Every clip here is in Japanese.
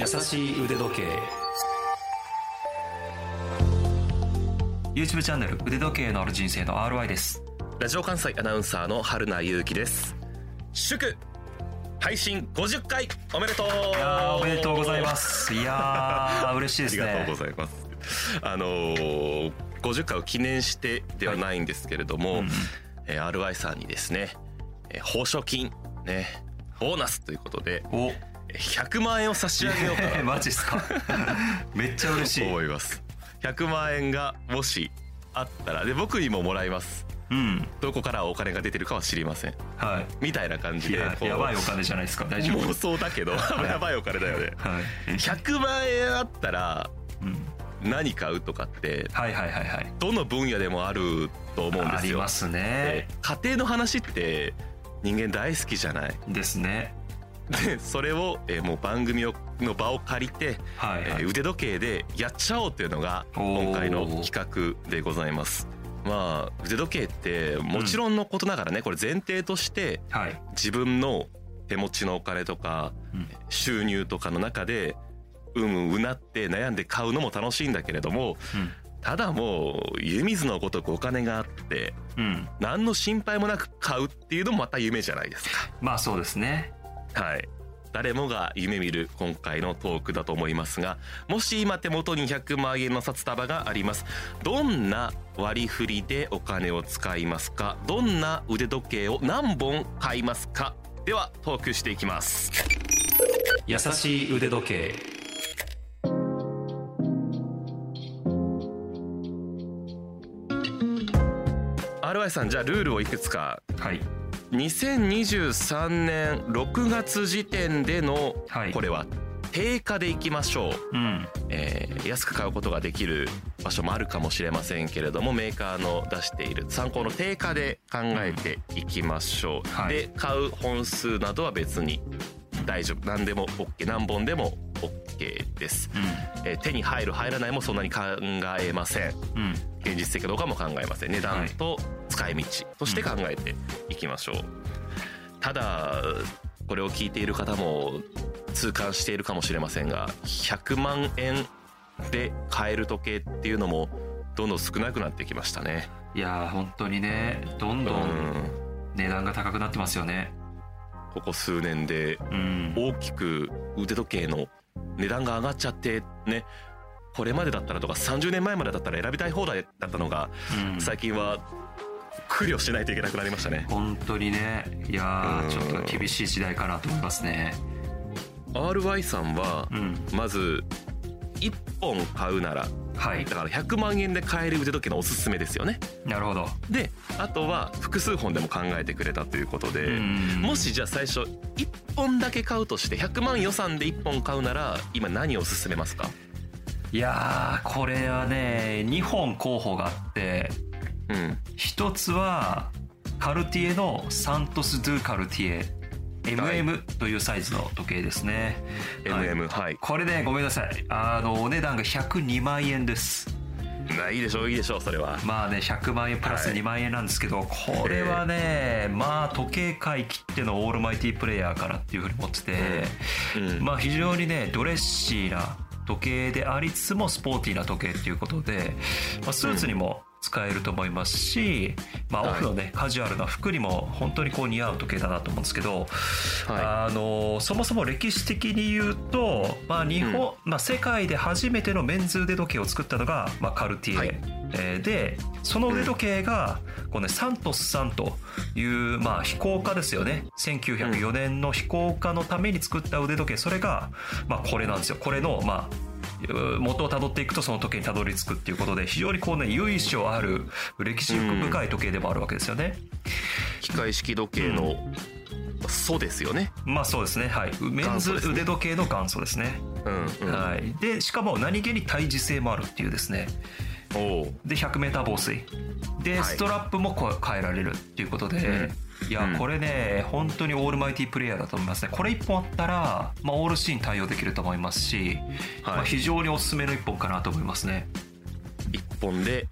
優しい腕時計。YouTube チャンネル腕時計のある人生の RY です。ラジオ関西アナウンサーの春名優樹です。祝配信50回おめでとう。いやーおめでとうございます。いやー 嬉しいですね。ありがとうございます。あのー、50回を記念してではないんですけれども、うんえー RY さんにですねえー報奨金ねボーナスということでお。えー100万円を差し上げようかなと。マジっすか。めっちゃ嬉しい。思います。100万円がもしあったらで僕にももらいます。うん。どこからお金が出てるかは知りません。はみたいな感じでやばいお金じゃないですか。大丈夫。妄想だけどやばいお金だよね。はい、100万円あったらうん、何買うとかってはいはいはいはい。どの分野でもあると思うんですよ。ありますでね家庭の話って人間大好きじゃない？ですねでそれを、えーもう番組をの場を借りて、はい、はい。えー腕時計でやっちゃおうっていうのが今回の企画でございます。まあ腕時計ってもちろんのことながらねこれ前提としてはい、自分の手持ちのお金とかうん。収入とかの中でうむうなって悩んで買うのも楽しいんだけれどもただもう湯水のごとくお金があってうん。うん何の心配もなく買うっていうのもまた夢じゃないですまあそうですね。かはい。誰もが夢見る今回のトークだと思いますがもし今手元に100万円の札束があります。どんな割り振りでお金を使いますか？どんな腕時計を何本買いますか？ではトークしていきます。優しい腕時計。RY さんじゃあルールをいくつか。はい2023年6月時点でのはい。これは定価でいきましょう、うん。えー安く買うことができる場所もあるかもしれませんけれどもメーカーの出している参考の定価で考えていきましょう、はい。で買う本数などは別に大丈夫。何でも OK 何本でも OK です、えー手に入る入らないもそんなに考えません。うん。うん現実的かどうかも考えません。値段と使い道として考えていきましょう、ただこれを聞いている方も痛感しているかもしれませんが100万円で買える時計っていうのもどんどん少なくなってきましたね。いやー本当にねどんどうん。値段が高くなってますよね。ここ数年でうん。大きく腕時計の値段が上がっちゃってねこれまでだったらとか30年前までだったら選びたい放題だったのがうん。最近は苦慮しないといけなくなりましたね。本当にね。いやちょっと厳しい時代かなと思いますね。RY さんはうん。まず1本買うならはい。だから100万円で買える腕時計のおすすめですよね。なるほど。であとは複数本でも考えてくれたということでうん。もしじゃあ最初1本だけ買うとして100万予算で1本買うなら今何を勧めますか？いやーこれはね2本候補があってうん。一つはカルティエのサントス・ドゥ・カルティエ MM というサイズの時計ですね、はい。MM はい。これねごめんなさい。あのお値段が102万円です。ないいでしょういいでしょうそれは。まあね100万円プラスはい。2万円なんですけど、これはねまあ時計界きってのオールマイティプレイヤーかなっていうふうに思ってて、うん。まあ非常にねドレッシーな時計でありつつもスポーティーな時計っていうことで、まあ、スーツにも使えると思いますし、まあ、はい。オフのね、カジュアルな服にも本当にこう似合う時計だなと思うんですけど、はあのそもそも歴史的に言うと、まあ日本まあ、世界で初めてのメンズ腕時計を作ったのが、まあ、カルティエ、はい。えーでその腕時計がこう、ね、サントスさんという、まあ、飛行家ですよね。1904年の飛行家のために作った腕時計。それが、まあ、これなんですよ。これの、まあ、元をたどっていくとその時計にたどり着くっていうことで非常にこうね由緒ある歴史深い時計でもあるわけですよね。い機械式時計の素ですよね。まあそうですね。はい。メンズ腕時計の元祖ですね。うんうん。はい、でしかも何気に対峙性もあるっていうですね。おう。で 100m 防水。で、はい。ストラップも変えられるっていうことで、うんいや、うん。これね本当にオールマイティプレイヤーだと思いますね。これ1本あったら、まあ、オールシーン対応できると思いますし、はい。まあ、非常におすすめの1本かなと思いますね。一本で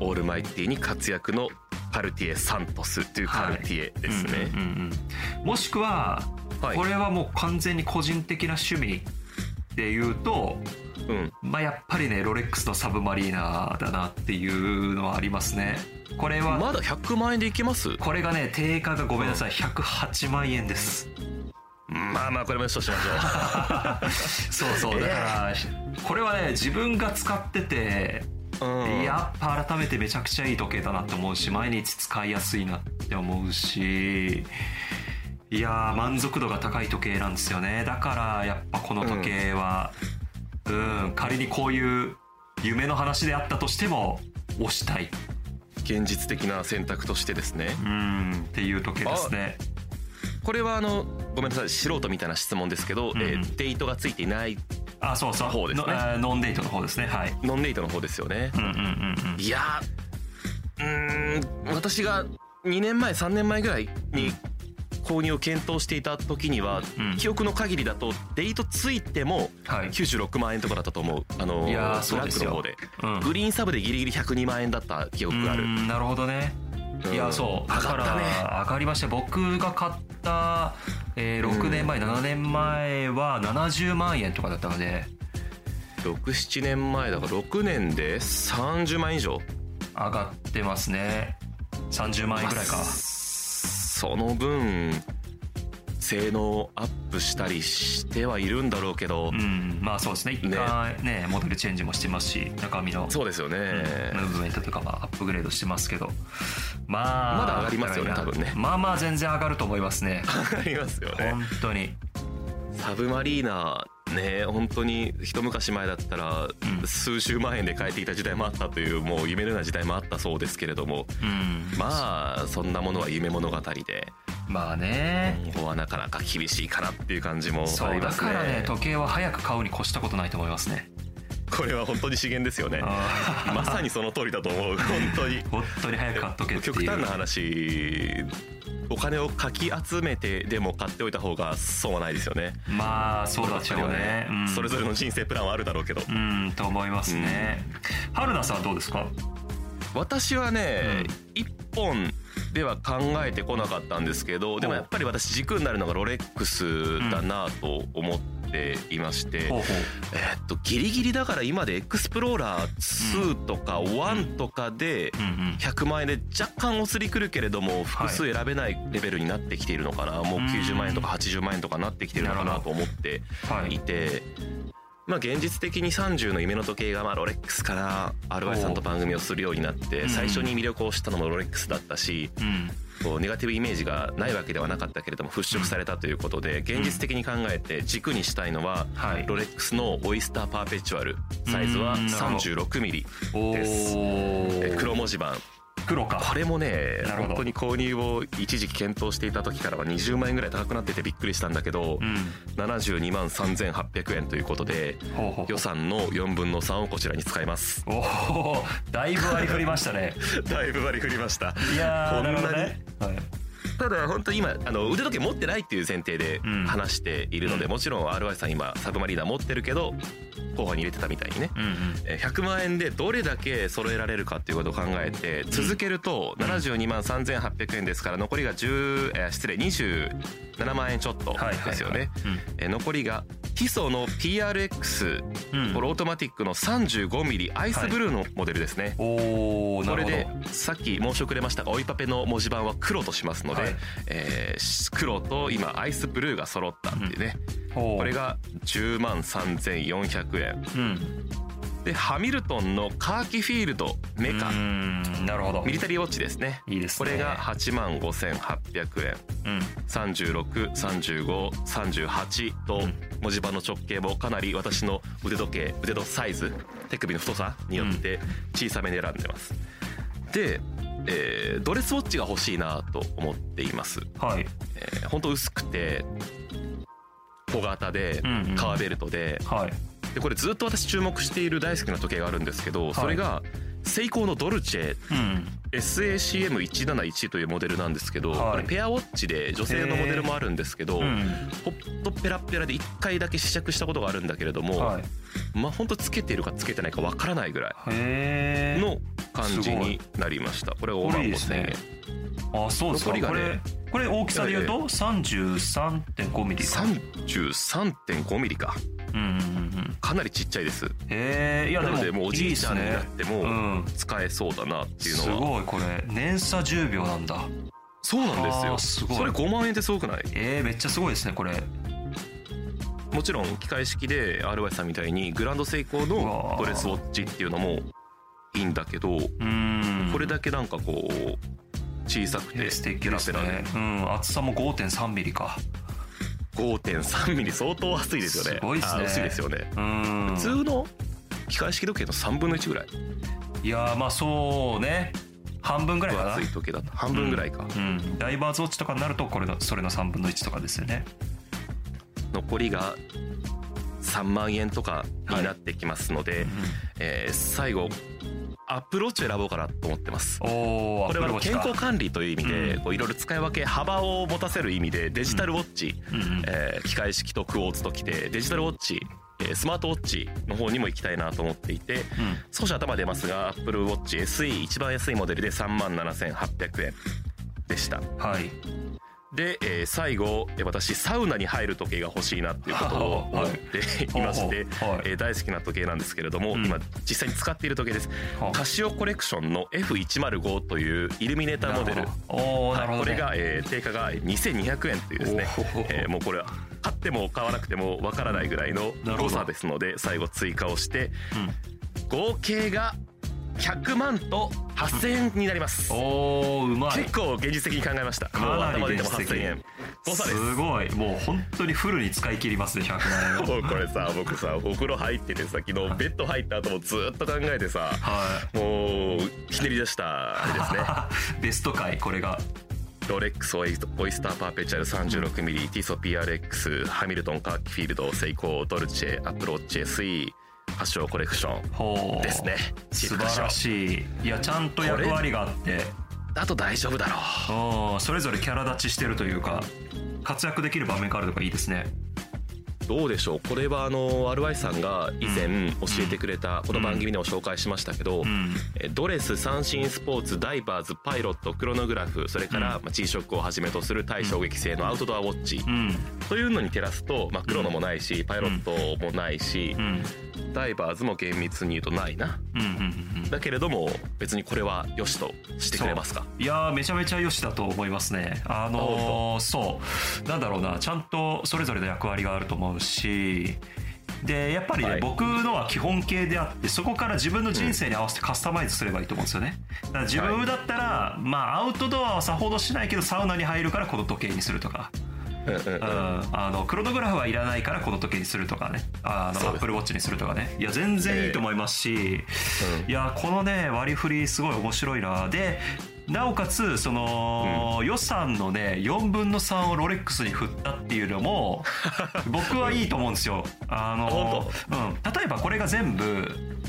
オールマイティに活躍のカルティエ・サントスというカルティエですね、うんうんうんうん。もしくは、はい。これはもう完全に個人的な趣味で言うとうん。まあやっぱりねロレックスのサブマリーナだなっていうのはありますね。これはまだ100万円でいけます？これがね定価がごめんなさい。108万円です。まあまあこれもよしとしまし そうそう。だからこれはね自分が使っててょう、うん、やっぱ改めてめちゃくちゃいい時計だなって思うし毎日使いやすいなって思うしいやー満足度が高い時計なんですよね。だからやっぱこの時計はうん仮にこういう夢の話であったとしても押したい。現実的な選択としてですね。うんっていう時計ですね。これはあのごめんなさい素人みたいな質問ですけど、うん。えーデートがついていないあそうそう。方ですね。ノンデートの方ですね。はい。ノンデートの方ですよね。うんうんうんうん。いやうーん私が2年前3年前ぐらいに購入を検討していた時には、うん。記憶の限りだとデートついてもはい。96万円とかだったと思うあのいやーブラックの方で。うん。グリーンサブでギリギリ102万円だった記憶がある。うんなるほどね。いやそう。だから上がったね。上がりました僕が買った、えー6年前、7年前は70万円とかだったので。67年前だから6年で30万以上。上がってますね。30万円ぐらいか。まあその分性能アップしたりしてはいるんだろうけど、うんまあそうですね。一回ねモデルチェンジもしてますし中身のそうですよね、ムーブメントとかはアップグレードしてますけど。まあまだ上がりますよね多分ね。まあまあ全然上がると思いますね。ありますよね。本当に。サブマリーナね本当に一昔前だったらうん。数十万円で買えていた時代もあったというもう夢のような時代もあったそうですけれどもうん。まあそんなものは夢物語でまあね。今後はなかなか厳しいかなっていう感じもそうありますね。だからね時計は早く買うに越したことないと思いますねこれは本当に資源ですよね。あまさにその通りだと思う。本当に。ー本当に早く買っとけ極端な話お金をかき集めてでも買っておいた方が損はないですよね。まあそうだしょうね。うん。それぞれの人生プランはあるだろうけど。うんと思いますね。春菜さんはどうですか？私はね、一本では考えてこなかったんですけどでもやっぱり私軸になるのがロレックスだなと思っていまして、えーっとギリギリだから今でエクスプローラー2とか1とかでううんうん。100万円で若干お釣りくるけれども複数選べないレベルになってきているのかな、もう90万円とか80万円とかなってきてるのかなと思ってはい。いて。まあ現実的に30の夢の時計がまあロレックスから RY さんと番組をするようになってうん。最初に魅力を知ったのもロレックスだったしうん。こうネガティブイメージがないわけではなかったけれども払拭されたということで現実的に考えて軸にしたいのははい。ロレックスのオイスターパーペチュアルサイズはうんなるほど。36ミリおです黒文字盤黒か。これもね本当に購入を一時期検討していた時からは20万円ぐらい高くなっててびっくりしたんだけどうん。72万3800円ということで予算の4分の3をこちらに使います。おおだいぶ割り振りましたね。だいぶ割り振りました。いやーこんなにねはいただ本当に今あの腕時計持ってないっていう前提でうん。話しているので、うん。もちろん RY さん今サブマリーナ持ってるけど候補に入れてたみたいにね。うんうん。えー100万円でどれだけ揃えられるかっていうことを考えて続けると72万3800円ですから残りが10、えー失礼27万円ちょっとはいはいですよね。残りがティソの PRX うんこれオートマティックの 35mm アイスブルーのモデルですね、おおなこれるほど。でさっき申し遅れましたが追いパペの文字盤は黒としますので、はい。えー黒と今アイスブルーが揃ったっていうね、ほう。これが10万3400円。うん。でハミルトンのカーキフィールドメカ。うん。なるほど。ミリタリーウォッチですね。いいですね。これが8万5800円。うん。363538とうん。文字盤の直径もかなり私の腕時計腕のサイズ手首の太さによって小さめに選んでます。で、えードレスウォッチが欲しいなと思っています、はい。えー、ほんと薄くて小型でうんうん。革ベルトで。はい。でこれずっと私注目している大好きな時計があるんですけどそれがセイコーのドルチェ。うん SACM171 というモデルなんですけど、はい。これペアウォッチで女性のモデルもあるんですけど、うんほっとペラッペラで1回だけ試着したことがあるんだけれども、はい。まあ本当つけているかつけてないかわからないぐらいの感じになりました。これ5こ万れいいです5000円ね。あそうですか。これこれ大きさで言うと33.5ミリか。33.5ミリか。うんうんうんかなりちっちゃいです。えー、いやなのでもでもうおじいちゃんになっても使えそうだなっていうすのは、ごい。これ年差10秒なんだ。そうなんですあよーすごい。それ5万円ってすごくない？えー、めっちゃすごいですねこれ。もちろん機械式で RY さんみたいにグランド成功のドレスウォッチっていうのもいいんだけどこれだけなんかこう小さくてペラペラねうん。厚さも5.3ミリか。5.3ミリ相当厚いですよね。すごいですね。あ薄いですよね。うん。普通の機械式時計の3分の1ぐらい。いやーまあそうね。半分ぐらいかな。分厚い時計だと。半分ぐらいか、うん、ダイバーズウォッチとかになるとこれのそれの3分の1とかですよね。残りが3万円とかになってきますので、えー最後アップローチを選ぼうかなと思ってます。これは健康管理という意味でいろいろ使い分け幅を持たせる意味でデジタルウォッチ、うんうん。えー機械式とクォーツときてデジタルウォッチえースマートウォッチの方にも行きたいなと思っていて少し頭出ますが Apple Watch SE 一番安いモデルで3万7800円でした。うんはいで、えー最後えー私サウナに入る時計が欲しいなっていうことを思っていまして、はい。はいえー大好きな時計なんですけれども、うん。今実際に使っている時計です。はカシオコレクションの F105 というイルミネーターモデル。ねはい。これが、えー定価が2200円というですねえーもうこれは買っても買わなくてもわからないぐらいの誤差ですので最後追加をしてうん。合計が100万と8000円になります。おおうまい。結構現実的に考えました。もうかなり頭出ても現実的。8000円誤差です。すごい。もう本当にフルに使い切りますね100万円を もうこれさ僕さお風呂入っててさ昨日ベッド入った後もずっと考えてさはもうひねり出したあれですね。い ベスト回これが。ロレックスオイオイスターパーペチュアル 36mm ティソ PRX ハミルトンカーキフィールドセイコードルチェアプローチ SE 発祥コレクションですね。素晴らしい。いやちゃんと役割があって。あと大丈夫だろう。んそれぞれキャラ立ちしてるというか活躍できる場面があるとかいいですね。うどうでしょう？これはあの RY さんが以前教えてくれたこの番組でも紹介しましたけど、うん。えドレス三振スポーツダイバーズパイロットクロノグラフそれから、まあ G ショックをはじめとする対衝撃性のアウトドアウォッチ。うん。というのに照らすと、まあ、クロノもないしパイロットもないしうん。ダイバーズも厳密に言うとないな。だけれども別にこれは良しとしてくれますか？いやーめちゃめちゃ良しだと思いますね。あのーそう。なんだろうな。ちゃんとそれぞれの役割があると思うしでやっぱりね、はい。僕のは基本形であってそこから自分の人生に合わせてカスタマイズすればいいと思うんですよね。だから自分だったら、まあアウトドアはさほどしないけどサウナに入るからこの時計にするとか。うんうんうん。うん、あのクロノグラフはいらないからこの時計にするとかね。あのアップルウォッチにするとかね。いや全然いいと思いますし、いやこのね割り振りすごい面白いな。でなおかつその、予算のね4分の3をロレックスに振ったっていうのも 僕はいいと思うんですよ。あの本うん、例えばこれが全部、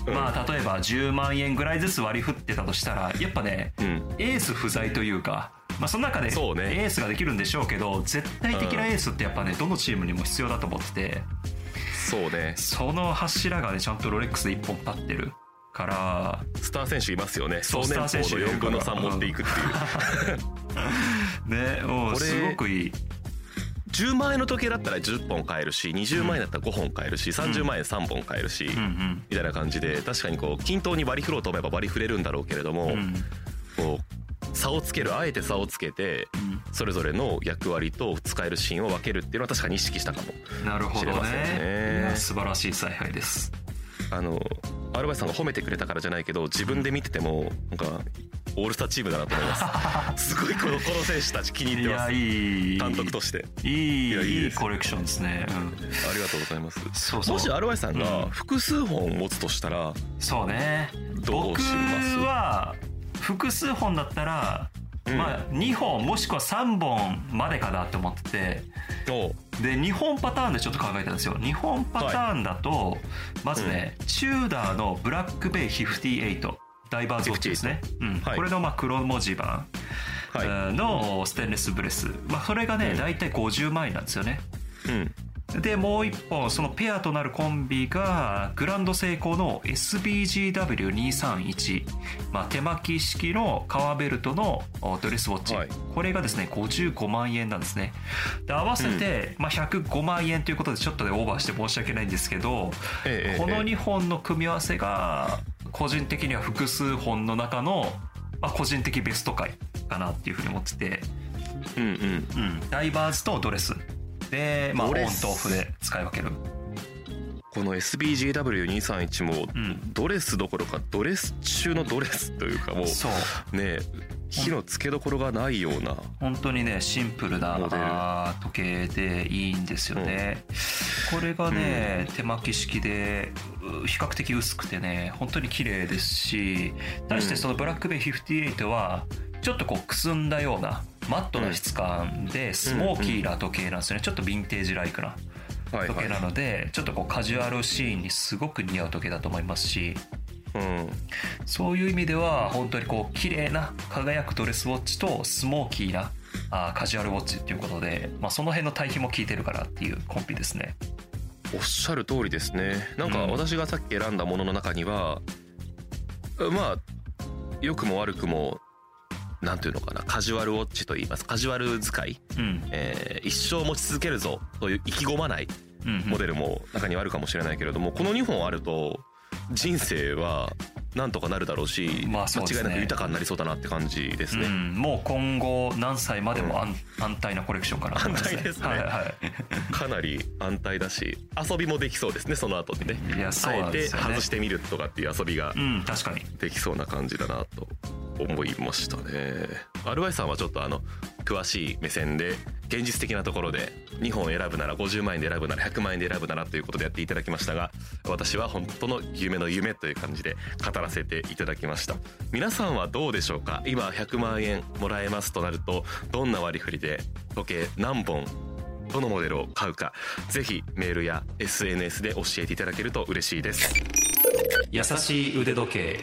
うん。まあ例えば10万円ぐらいずつ割り振ってたとしたらやっぱね、うん。エース不在というか、まあ、その中でエースができるんでしょうけど絶対的なエースってやっぱねどのチームにも必要だと思ってて。そうね。その柱がねちゃんとロレックスで1本立ってるからスター選手いますよね。そう総年俸のスター選手いる4分の3持っていくっていう。ねもうすごくいい。10万円の時計だったら10本買えるし20万円だったら5本買えるし30万円3本買えるし、うんうん。みたいな感じで確かにこう均等に割り振ろうと思えば割り振れるんだろうけれども、うん。こう差をつけるあえて差をつけてそれぞれの役割と使えるシーンを分けるっていうのは確かに意識したかもなるほど知れませんね。ね。素晴らしい采配ですあの RY さんが褒めてくれたからじゃないけど自分で見ててもなんかオールスターチームだなと思います。すごいこのこの選手たち気に入ってます。いい監督として。いいいやいコレクションですね、うん、ありがとうございます。そうそう。もし RY さんがうん。複数本持つとしたらそうね。どうします？僕は複数本だったら、うんまあ2本もしくは3本までかなって思ってて。で2本パターンでちょっと考えたんですよ。2本パターンだと、まずね、チューダーのブラックベイ58ダイバーズウォッチですね、うん。はい。これのまあ黒文字盤、はい。えーのステンレスブレス、まあ、それがね、うん。大体50万円なんですよね。うんでもう一本そのペアとなるコンビがグランドセイコーの SBGW231、まあ、手巻き式の革ベルトのおドレスウォッチ、はい。これがですね55万円なんですね。で合わせて、まあ、105万円ということでちょっとでオーバーして申し訳ないんですけど、ええこのええ。2本の組み合わせが個人的には複数本の中の、まあ、個人的ベスト回かなっていうふうに思ってて、うんうん。うん、ダイバーズとドレスで、まあ、オンとオフで使い分ける。この SBGW231 もうん。ドレスどころかドレス中のドレスというかもそう。うね火のつけどころがないような本当にねシンプルな時計でいいんですよね、これがね、手巻き式でう比較的薄くてね本当に綺麗ですし対してそのブラックベイ58はちょっとこうくすんだようなマットな質感でスモーキーな時計なんですよね。ちょっとヴィンテージライクな時計なのでちょっとこうカジュアルシーンにすごく似合う時計だと思いますし。うん。そういう意味では本当にこう綺麗な輝くドレスウォッチとスモーキーなあーカジュアルウォッチっていうことで、まあ、その辺の対比も効いてるからっていうコンビですね。おっしゃる通りですね。なんかうん。私がさっき選んだものの中には、まあ良くも悪くもなんていうのかなカジュアルウォッチといいます。カジュアル使い、うん。えー一生持ち続けるぞという意気込まないうんモデルも中にはあるかもしれないけれどもこの2本あると人生はなんとかなるだろうし、まあそうね。間違いなく豊かになりそうだなって感じですね。うん、もう今後何歳までも安,、安泰なコレクションかな。安泰ですね。はいはい、かなり安泰だし遊びもできそうですねその後にね。いやそうなんあえて外してみるとかっていう遊びがうん確かに。できそうな感じだなと思いましたね。RY さんはちょっとあの詳しい目線で現実的なところで2本選ぶなら50万円で選ぶなら100万円で選ぶならということでやっていただきましたが私は本当の夢の夢という感じで語らせていただきました。皆さんはどうでしょうか？今100万円もらえますとなるとどんな割り振りで時計何本どのモデルを買うかぜひメールや SNS で教えていただけると嬉しいです。優しい腕時計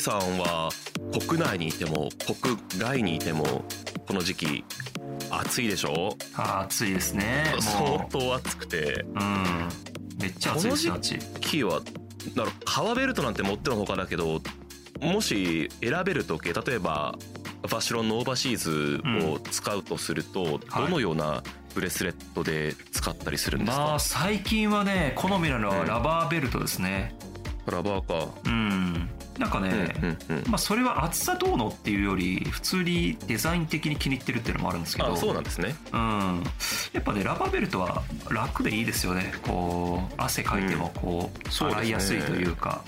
さんは国内にいても国外にいてもこの時期暑いでしょ？あー暑いですね。相も当暑くて。ううんめっちゃ暑いですよこのあっちい時期はだから革ベルトなんてもってのほかだけどもし選べる時計例えばヴァシュロンのオーバーシーズを使うとすると、はい。どのようなブレスレットで使ったりするんですか、まあ最近はね好みなのはうん。ラバーベルトですね。ラバーか、うんなんかね、うんうんうん。まあそれは暑さどうのっていうより普通にデザイン的に気に入ってるっていうのもあるんですけど。あそうなんですね。うん、やっぱねラバーベルトは楽でいいですよね。こう汗かいてもこう、そうですね。洗いやすいというか。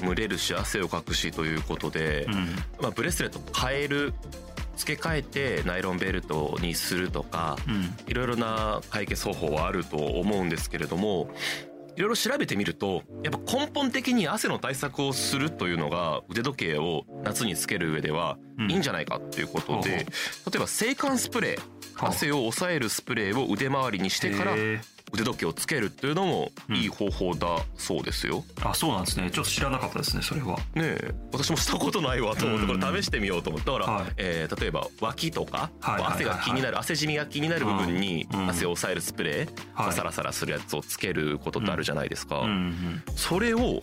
蒸れるし汗をかくしということで、うん。まあ、ブレスレット変える付け替えてナイロンベルトにするとかうん。いろいろな解決方法はあると思うんですけれどもいろいろ調べてみるとやっぱ根本的に汗の対策をするというのが腕時計を夏につける上ではうん。いいんじゃないかっていうことで、ほうほう。例えば制汗スプレー汗を抑えるスプレーを腕回りにしてから腕時計をつけるっていうのもいい方法だそうですよ。あそうなんですね。ちょっと知らなかったですねそれは。ねえ。私もしたことないわと思ってうん。これ試してみようと思って。だから、はい。えー例えば脇とか、はい汗が気になる汗じみが気になる部分にうん汗を抑えるスプレー、まあはいサラサラするやつをつけることってあるじゃないですか、うんうん。それを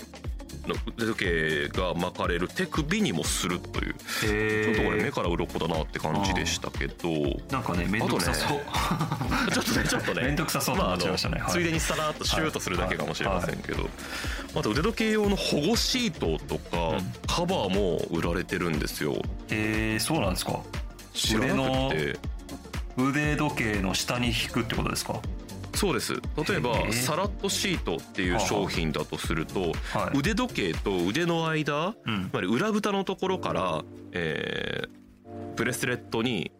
腕時計が巻かれる手首にもするという。へちょっとこれ目えから鱗だなって感じでしたけど。なんかね面倒くさそう、ちょっとねちょっとね。面倒くさそうとまああの思っちゃいましたね、はい。ついでにさらっとシュートするだけかもしれませんけど、あと腕時計用の保護シートとか、うん。カバーも売られてるんですよ。へえそうなんですか。知らなくて。腕時計の下に引くってことですか？そうです。例えばサラットシートっていう商品だとするとはい腕時計と腕の間うん。つまり裏蓋のところから、えーブレスレットに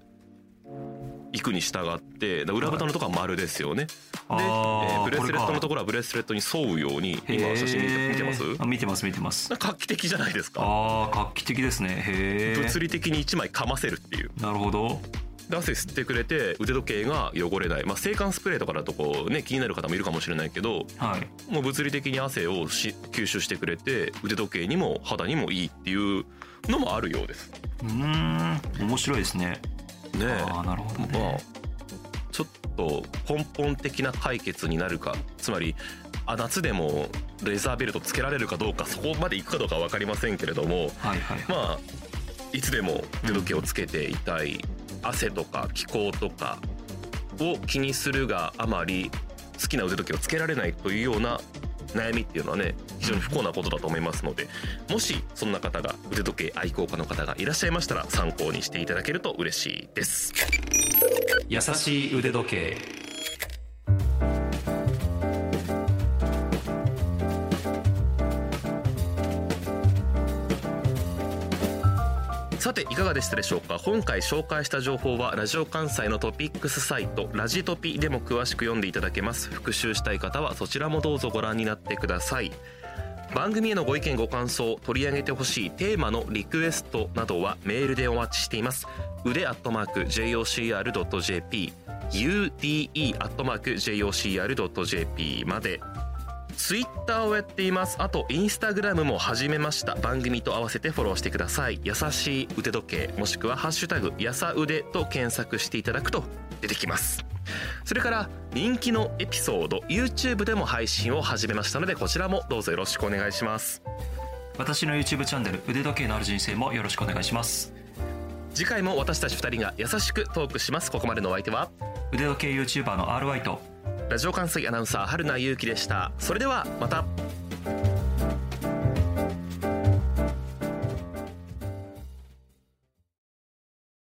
行くに従って裏蓋のところは丸ですよね、で、えブレスレットのとこころはブレスレットに沿うように今写真見てます？あ見てます見てます。画期的じゃないですか。ああ画期的ですね。へえ物理的に1枚かませるっていう。なるほど。で汗吸ってくれて腕時計が汚れない、まあ、制汗スプレーとかだとこうね気になる方もいるかもしれないけどはい。もう物理的に汗をし吸収してくれて腕時計にも肌にもいいっていうのもあるようです。うーん。面白いですね。ねああなるほどね、まあちょっと根本的な解決になるか。つまりあ夏でもレザーベルトつけられるかどうかそこまでいくかどうかは分かりませんけれどもはいはい。まあいつでも腕時計をつけていたい、汗とか気候とかを気にするがあまり好きな腕時計をつけられないというような悩みっていうのはね非常に不幸なことだと思いますのでもしそんな方が腕時計愛好家の方がいらっしゃいましたら参考にしていただけると嬉しいです。優しい腕時計。さていかがでしたでしょうか？今回紹介した情報はラジオ関西のトピックスサイトラジトピでも詳しく読んでいただけます。復習したい方はそちらもどうぞご覧になってください。番組へのご意見ご感想取り上げてほしいテーマのリクエストなどはメールでお待ちしています。腕アットマーク JOCR.jp ude アットマーク JOCR.jp まで。ツイッターをやっています。あとインスタグラムも始めました。番組と合わせてフォローしてください。優しい腕時計もしくはハッシュタグやさ腕と検索していただくと出てきます。それから人気のエピソード YouTube でも配信を始めましたのでこちらもどうぞよろしくお願いします。私の YouTube チャンネル腕時計のある人生もよろしくお願いします。次回も私たち2人が優しくトークします。ここまでのお相手は？腕時計 YouTuber の RY とラジオ関西アナウンサー春名優希でした。それではまた。